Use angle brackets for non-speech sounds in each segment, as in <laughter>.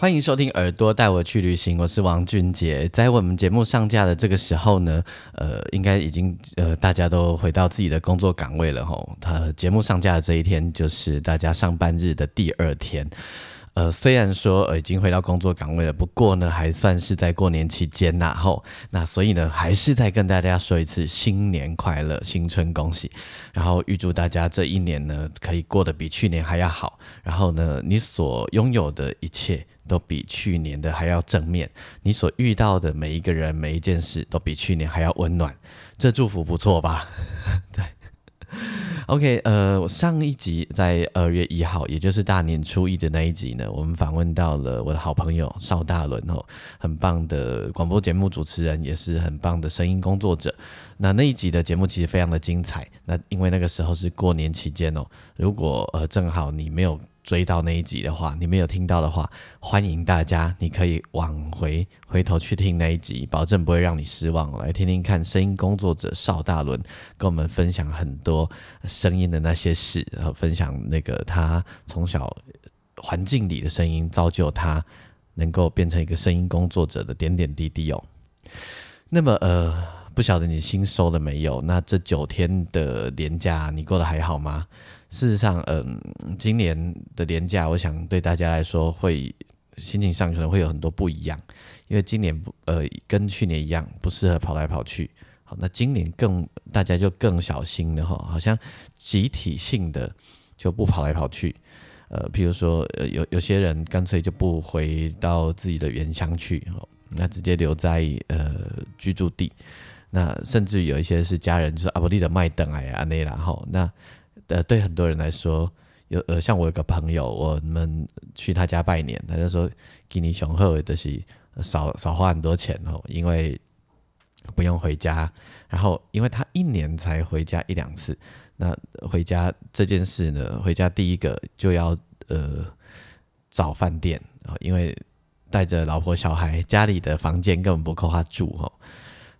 欢迎收听《耳朵带我去旅行》，我是王俊杰。在我们节目上架的这个时候呢，呃，应该已经呃大家都回到自己的工作岗位了吼。他节目上架的这一天，就是大家上班日的第二天。呃，虽然说已经回到工作岗位了，不过呢，还算是在过年期间呐吼。那所以呢，还是再跟大家说一次新年快乐，新春恭喜。然后预祝大家这一年呢，可以过得比去年还要好。然后呢，你所拥有的一切。都比去年的还要正面，你所遇到的每一个人、每一件事都比去年还要温暖，这祝福不错吧？<laughs> 对，OK，呃，上一集在二月一号，也就是大年初一的那一集呢，我们访问到了我的好朋友邵大伦哦，很棒的广播节目主持人，也是很棒的声音工作者。那那一集的节目其实非常的精彩，那因为那个时候是过年期间哦，如果呃正好你没有。追到那一集的话，你没有听到的话，欢迎大家，你可以往回回头去听那一集，保证不会让你失望。来听听看，声音工作者邵大伦跟我们分享很多声音的那些事，然后分享那个他从小环境里的声音造就他能够变成一个声音工作者的点点滴滴哦。那么呃，不晓得你新收了没有？那这九天的年假你过得还好吗？事实上，嗯，今年的年假，我想对大家来说会心情上可能会有很多不一样，因为今年不呃跟去年一样不适合跑来跑去。好，那今年更大家就更小心了哈，好像集体性的就不跑来跑去。呃，譬如说呃有有些人干脆就不回到自己的原乡去，那直接留在呃居住地。那甚至有一些是家人就是阿伯利的麦等哎呀那然后那。呃，对很多人来说，有呃，像我有个朋友，我们去他家拜年，他就说给你雄厚的是少少花很多钱哦，因为不用回家，然后因为他一年才回家一两次，那回家这件事呢，回家第一个就要呃找饭店啊，因为带着老婆小孩，家里的房间根本不够他住哦，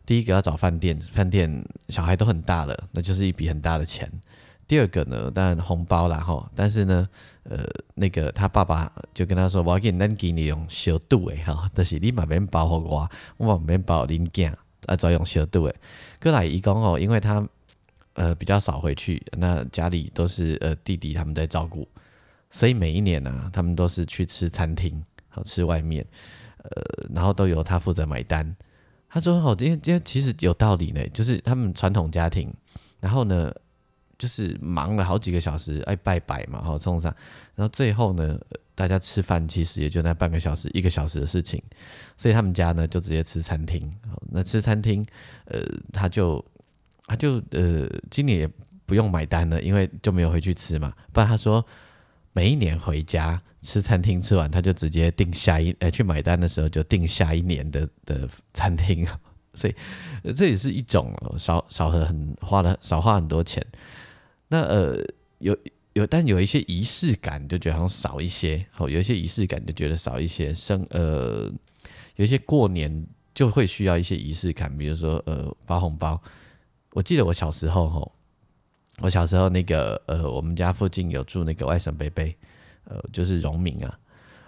第一个要找饭店，饭店小孩都很大了，那就是一笔很大的钱。第二个呢，当然红包啦哈，但是呢，呃，那个他爸爸就跟他说，我给恁给你用小度诶哈，但 <laughs> 是你买面包给我，我买面包恁囝啊，再用小度诶。哥来义工哦，因为他呃比较少回去，那家里都是呃弟弟他们在照顾，所以每一年呢，他们都是去吃餐厅，好吃外面，呃，然后都由他负责买单。他说哦，今天今天其实有道理呢，就是他们传统家庭，然后呢。就是忙了好几个小时，哎，拜拜嘛，好冲上，然后最后呢，大家吃饭其实也就那半个小时、一个小时的事情，所以他们家呢就直接吃餐厅。那吃餐厅，呃，他就他就呃，今年也不用买单了，因为就没有回去吃嘛。不然他说每一年回家吃餐厅吃完，他就直接订下一，呃，去买单的时候就订下一年的的餐厅，所以这也是一种少少喝很花了少花很多钱。那呃有有，但有一些仪式感，就觉得好像少一些。好，有一些仪式感，就觉得少一些。生呃，有一些过年就会需要一些仪式感，比如说呃发红包。我记得我小时候吼，我小时候那个呃，我们家附近有住那个外甥伯伯，呃，就是农民啊。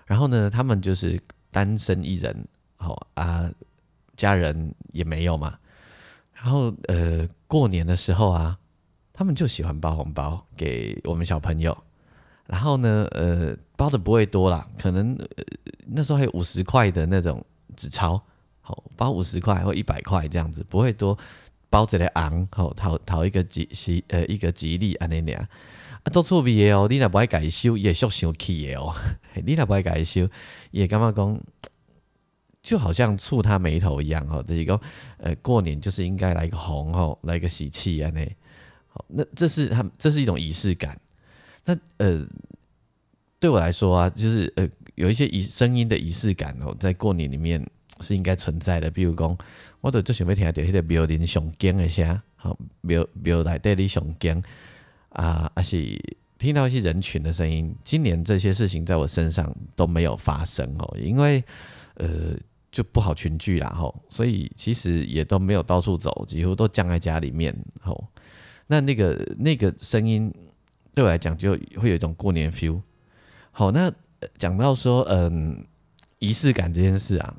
然后呢，他们就是单身一人，好啊，家人也没有嘛。然后呃，过年的时候啊。他们就喜欢包红包给我们小朋友，然后呢，呃，包的不会多啦，可能那时候还有五十块的那种纸钞，好包五十块或一百块这样子，不会多，包着来昂，好讨讨一个吉喜呃一个吉利安尼俩，啊做错别哦，你若不爱改修也俗生气的哦，你若不爱改修也干嘛 <laughs> 讲，就好像触他眉头一样哦，就是讲呃过年就是应该来个红哦，来个喜气安尼。好，那这是他，这是一种仪式感。那呃，对我来说啊，就是呃，有一些仪声音的仪式感哦，在过年里面是应该存在的。比如讲，我都最想要听到迄个庙林上经的声，好庙庙内底里上经啊，还是听到一些人群的声音。今年这些事情在我身上都没有发生哦，因为呃就不好群聚啦吼，所以其实也都没有到处走，几乎都僵在家里面吼。那那个那个声音对我来讲就会有一种过年 feel。好，那讲到说，嗯，仪式感这件事啊，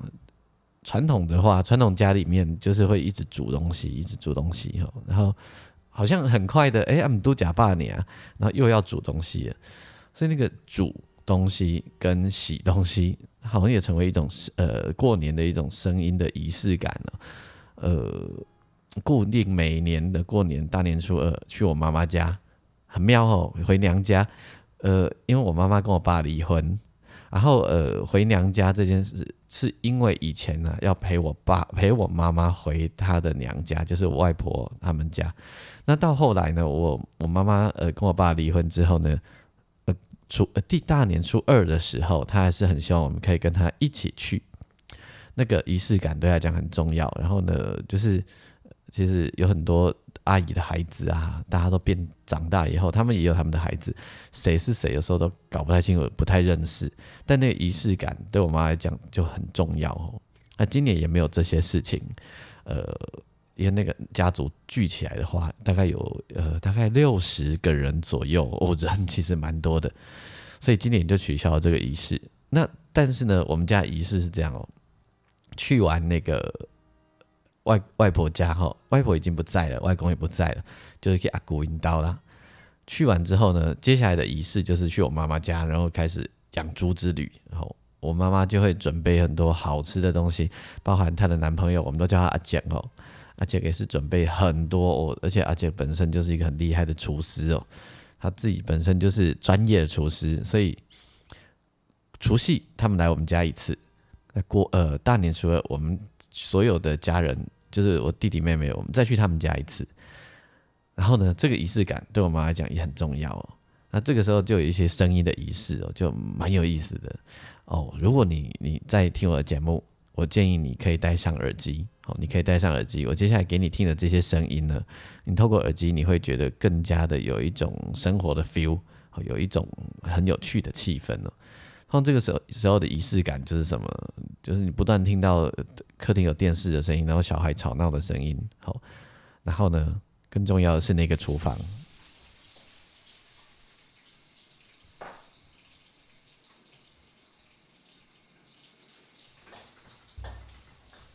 传统的话，传统家里面就是会一直煮东西，一直煮东西哦，然后好像很快的，哎，我们都假爸年啊，然后又要煮东西，所以那个煮东西跟洗东西，好像也成为一种呃过年的一种声音的仪式感了。呃，固定每年的过年大年初二去我妈妈家，很妙哦，回娘家。呃，因为我妈妈跟我爸离婚，然后呃回娘家这件事，是因为以前呢要陪我爸 <laughs> 陪我妈妈回她的娘家，就是我外婆他们家。那到后来呢，我我妈妈呃跟我爸离婚之后呢，呃初呃第大年初二的时候，她还是很希望我们可以跟她一起去，那个仪式感对她讲很重要。然后呢，就是其实有很多。阿姨的孩子啊，大家都变长大以后，他们也有他们的孩子，谁是谁，有时候都搞不太清楚，不太认识。但那个仪式感对我妈来讲就很重要哦。那今年也没有这些事情，呃，因为那个家族聚起来的话，大概有呃大概六十个人左右，哦，人其实蛮多的，所以今年就取消了这个仪式。那但是呢，我们家仪式是这样哦，去完那个。外外婆家哈，外婆已经不在了，外公也不在了，就是给阿古引刀啦。去完之后呢，接下来的仪式就是去我妈妈家，然后开始养猪之旅。然后我妈妈就会准备很多好吃的东西，包含她的男朋友，我们都叫她阿姐哦。阿简也是准备很多哦，而且阿简本身就是一个很厉害的厨师哦，她自己本身就是专业的厨师，所以除夕他们来我们家一次，过呃大年初二我们。所有的家人，就是我弟弟妹妹，我们再去他们家一次。然后呢，这个仪式感对我们来讲也很重要哦。那这个时候就有一些声音的仪式哦，就蛮有意思的哦。如果你你在听我的节目，我建议你可以戴上耳机哦，你可以戴上耳机。我接下来给你听的这些声音呢，你透过耳机，你会觉得更加的有一种生活的 feel，有一种很有趣的气氛哦。像这个时候时候的仪式感就是什么？就是你不断听到客厅有电视的声音，然后小孩吵闹的声音，好，然后呢，更重要的是那个厨房。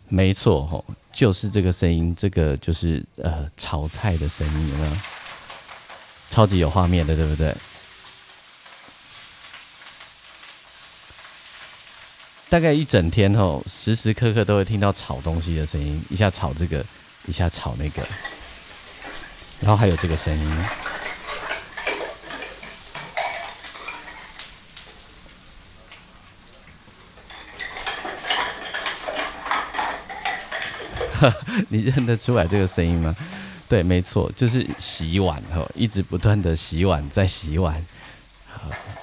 没错，吼，就是这个声音，这个就是呃炒菜的声音，有没有？超级有画面的，对不对？大概一整天吼，时时刻刻都会听到炒东西的声音，一下炒这个，一下炒那个，然后还有这个声音。<laughs> 你认得出来这个声音吗？对，没错，就是洗碗哦，一直不断的洗碗，在洗碗。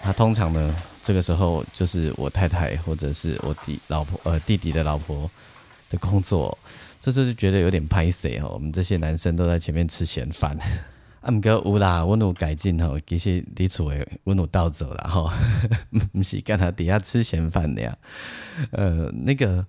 他通常呢？这个时候就是我太太或者是我弟老婆呃弟弟的老婆的工作，这时候就觉得有点拍谁哦。我们这些男生都在前面吃闲饭，啊，唔过有啦，我努改进吼，其实你厝诶，我努倒走了吼，<laughs> 唔是干他底下吃闲饭的呀。呃，那个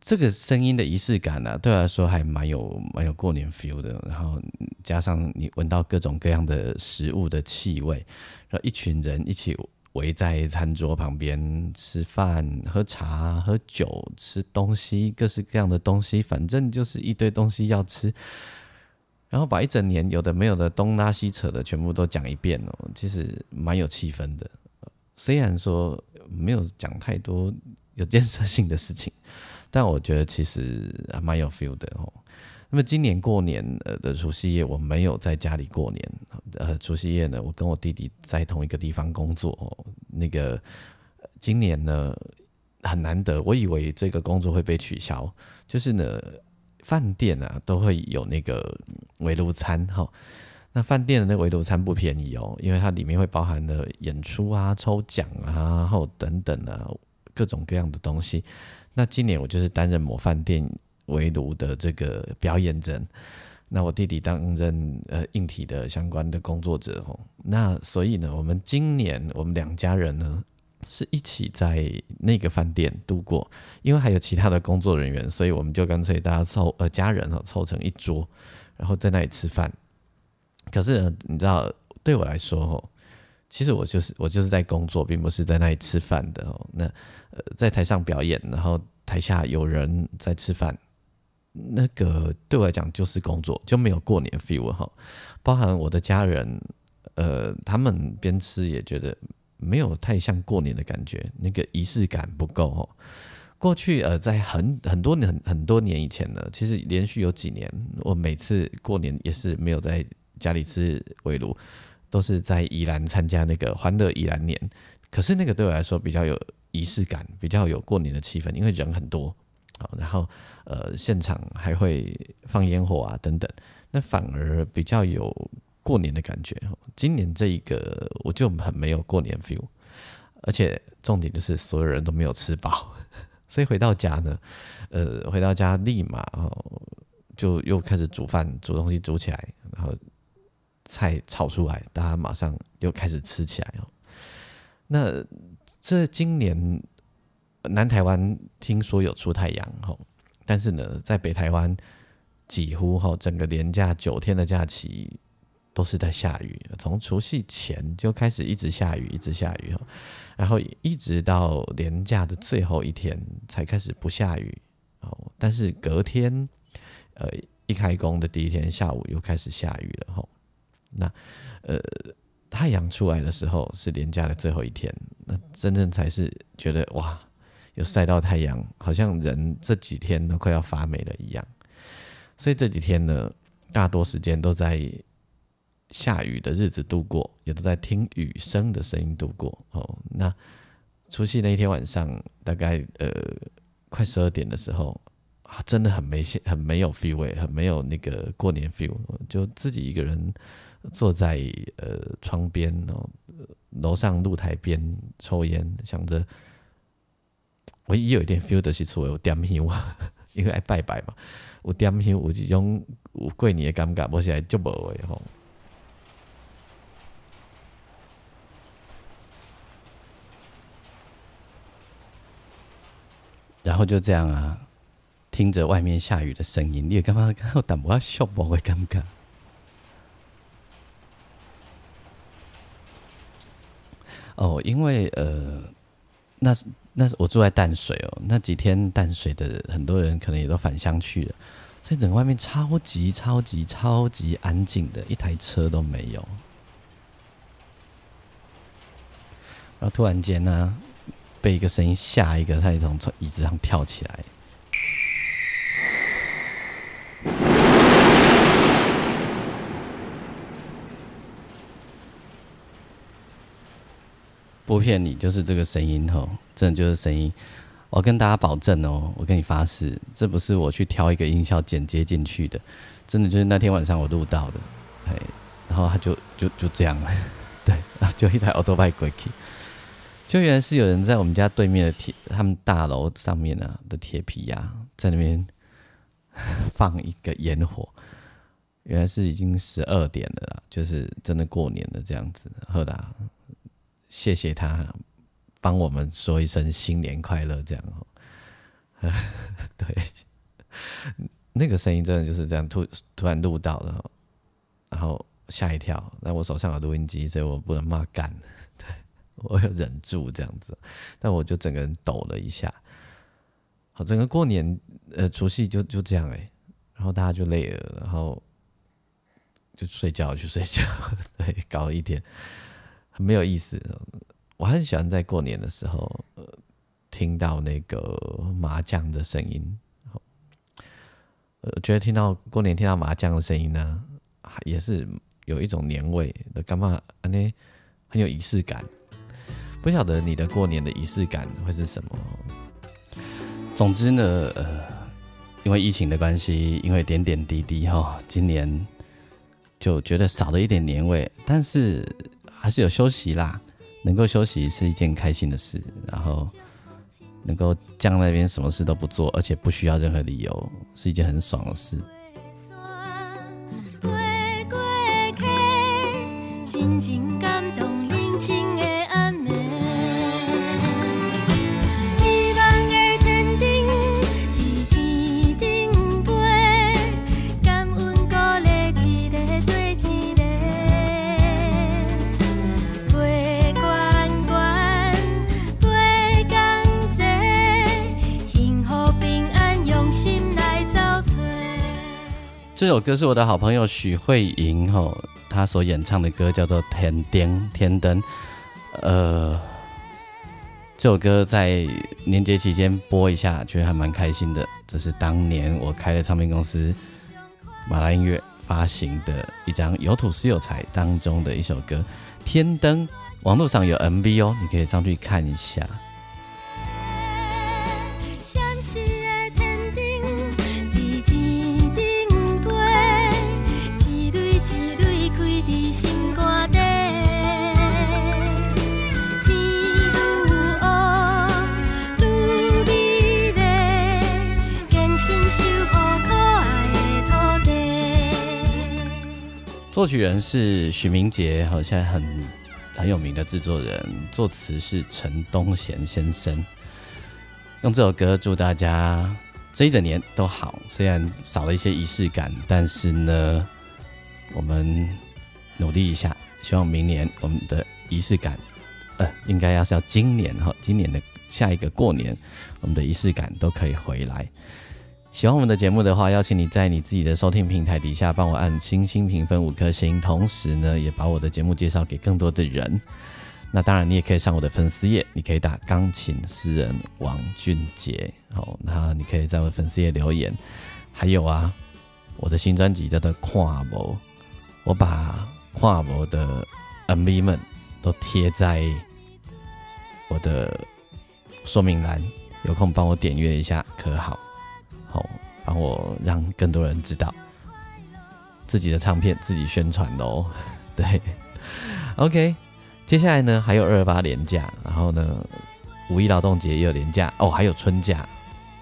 这个声音的仪式感呢，对我来说还蛮有蛮有过年 feel 的。然后加上你闻到各种各样的食物的气味，然后一群人一起。围在餐桌旁边吃饭、喝茶、喝酒、吃东西，各式各样的东西，反正就是一堆东西要吃。然后把一整年有的没有的东拉西扯的全部都讲一遍哦，其实蛮有气氛的。虽然说没有讲太多有建设性的事情，但我觉得其实还蛮有 feel 的哦。那么今年过年呃的除夕夜，我没有在家里过年。呃，除夕夜呢，我跟我弟弟在同一个地方工作。那个今年呢很难得，我以为这个工作会被取消。就是呢，饭店啊都会有那个 <laughs> 围炉餐哈。那饭店的那围炉餐不便宜哦，因为它里面会包含了演出啊、抽奖啊，然后等等啊，各种各样的东西。那今年我就是担任某饭店围炉的这个表演人，那我弟弟担任呃硬体的相关的工作者哦。那所以呢，我们今年我们两家人呢是一起在那个饭店度过，因为还有其他的工作人员，所以我们就干脆大家凑呃家人哦凑成一桌，然后在那里吃饭。可是，你知道，对我来说哦，其实我就是我就是在工作，并不是在那里吃饭的哦。那呃，在台上表演，然后台下有人在吃饭，那个对我来讲就是工作，就没有过年 feel 哈。包含我的家人，呃，他们边吃也觉得没有太像过年的感觉，那个仪式感不够哈。过去呃，在很很多年很多年以前呢，其实连续有几年，我每次过年也是没有在。家里吃围炉，都是在宜兰参加那个欢乐宜兰年，可是那个对我来说比较有仪式感，比较有过年的气氛，因为人很多，然后呃现场还会放烟火啊等等，那反而比较有过年的感觉。今年这一个我就很没有过年 feel，而且重点就是所有人都没有吃饱，<laughs> 所以回到家呢，呃回到家立马哦就又开始煮饭，煮东西煮起来，然后。菜炒出来，大家马上又开始吃起来哦。那这今年南台湾听说有出太阳哈，但是呢，在北台湾几乎哈整个连假九天的假期都是在下雨，从除夕前就开始一直下雨，一直下雨哈，然后一直到连假的最后一天才开始不下雨哦。但是隔天呃一开工的第一天下午又开始下雨了哈。那，呃，太阳出来的时候是连假的最后一天，那真正才是觉得哇，有晒到太阳，好像人这几天都快要发霉了一样。所以这几天呢，大多时间都在下雨的日子度过，也都在听雨声的声音度过。哦，那除夕那一天晚上，大概呃快十二点的时候。啊，真的很没，很没有 feel，很没有那个过年 feel，就自己一个人坐在呃窗边哦，楼上露台边抽烟，想着唯一有一点 feel 的是出有点香，<laughs> 因为爱拜拜嘛，有点香，有这种有过年的感觉，我现在就无的吼。然后就这样啊。听着外面下雨的声音，你也干嘛？我淡薄笑，不会尴尬。哦，因为呃，那是那是我住在淡水哦，那几天淡水的很多人可能也都返乡去了，所以整个外面超级超级超级安静的，一台车都没有。然后突然间呢，被一个声音吓一个，他也从椅子上跳起来。不骗你，就是这个声音吼，真的就是声音。我跟大家保证哦，我跟你发誓，这不是我去挑一个音效剪接进去的，真的就是那天晚上我录到的。哎，然后他就就就这样了，<laughs> 对，然后就一台 auto bike 过去，就原来是有人在我们家对面的铁，他们大楼上面呢的铁皮呀，在那边 <laughs> 放一个烟火。原来是已经十二点了啦，就是真的过年了这样子，好的。谢谢他帮我们说一声新年快乐，这样哦。<laughs> 对，那个声音真的就是这样突突然录到了，然后吓一跳。那我手上有录音机，所以我不能骂干，对 <laughs> 我有忍住这样子，但我就整个人抖了一下。好，整个过年呃除夕就就这样哎，然后大家就累了，然后就睡觉去睡觉，<laughs> 对，搞一天。没有意思，我很喜欢在过年的时候，呃，听到那个麻将的声音，呃，觉得听到过年听到麻将的声音呢，也是有一种年味的，干嘛呢？很有仪式感。不晓得你的过年的仪式感会是什么？总之呢，呃，因为疫情的关系，因为点点滴滴哈，今年。就觉得少了一点年味，但是还是有休息啦。能够休息是一件开心的事，然后能够降那边什么事都不做，而且不需要任何理由，是一件很爽的事。这首歌是我的好朋友许慧莹吼，她所演唱的歌叫做《天灯天灯》。呃，这首歌在年节期间播一下，觉得还蛮开心的。这是当年我开的唱片公司马拉音乐发行的一张《有土是有财》当中的一首歌《天灯》，网络上有 MV 哦，你可以上去看一下。作曲人是许明杰，好，现在很很有名的制作人。作词是陈东贤先生。用这首歌祝大家这一整年都好，虽然少了一些仪式感，但是呢，我们努力一下，希望明年我们的仪式感，呃，应该要是要今年哈，今年的下一个过年，我们的仪式感都可以回来。喜欢我们的节目的话，邀请你在你自己的收听平台底下帮我按星星评分五颗星，同时呢，也把我的节目介绍给更多的人。那当然，你也可以上我的粉丝页，你可以打钢琴诗人王俊杰，好，那你可以在我的粉丝页留言。还有啊，我的新专辑叫做《跨模》，我把跨模的 MV 们都贴在我的说明栏，有空帮我点阅一下，可好？好，帮我让更多人知道自己的唱片，自己宣传喽。<laughs> 对，OK，接下来呢还有二二八年假，然后呢五一劳动节也有年假哦，还有春假，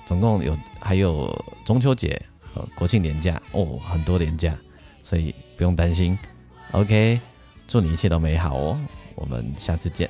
总共有还有中秋节和国庆年假哦，很多年假，所以不用担心。OK，祝你一切都美好哦，我们下次见。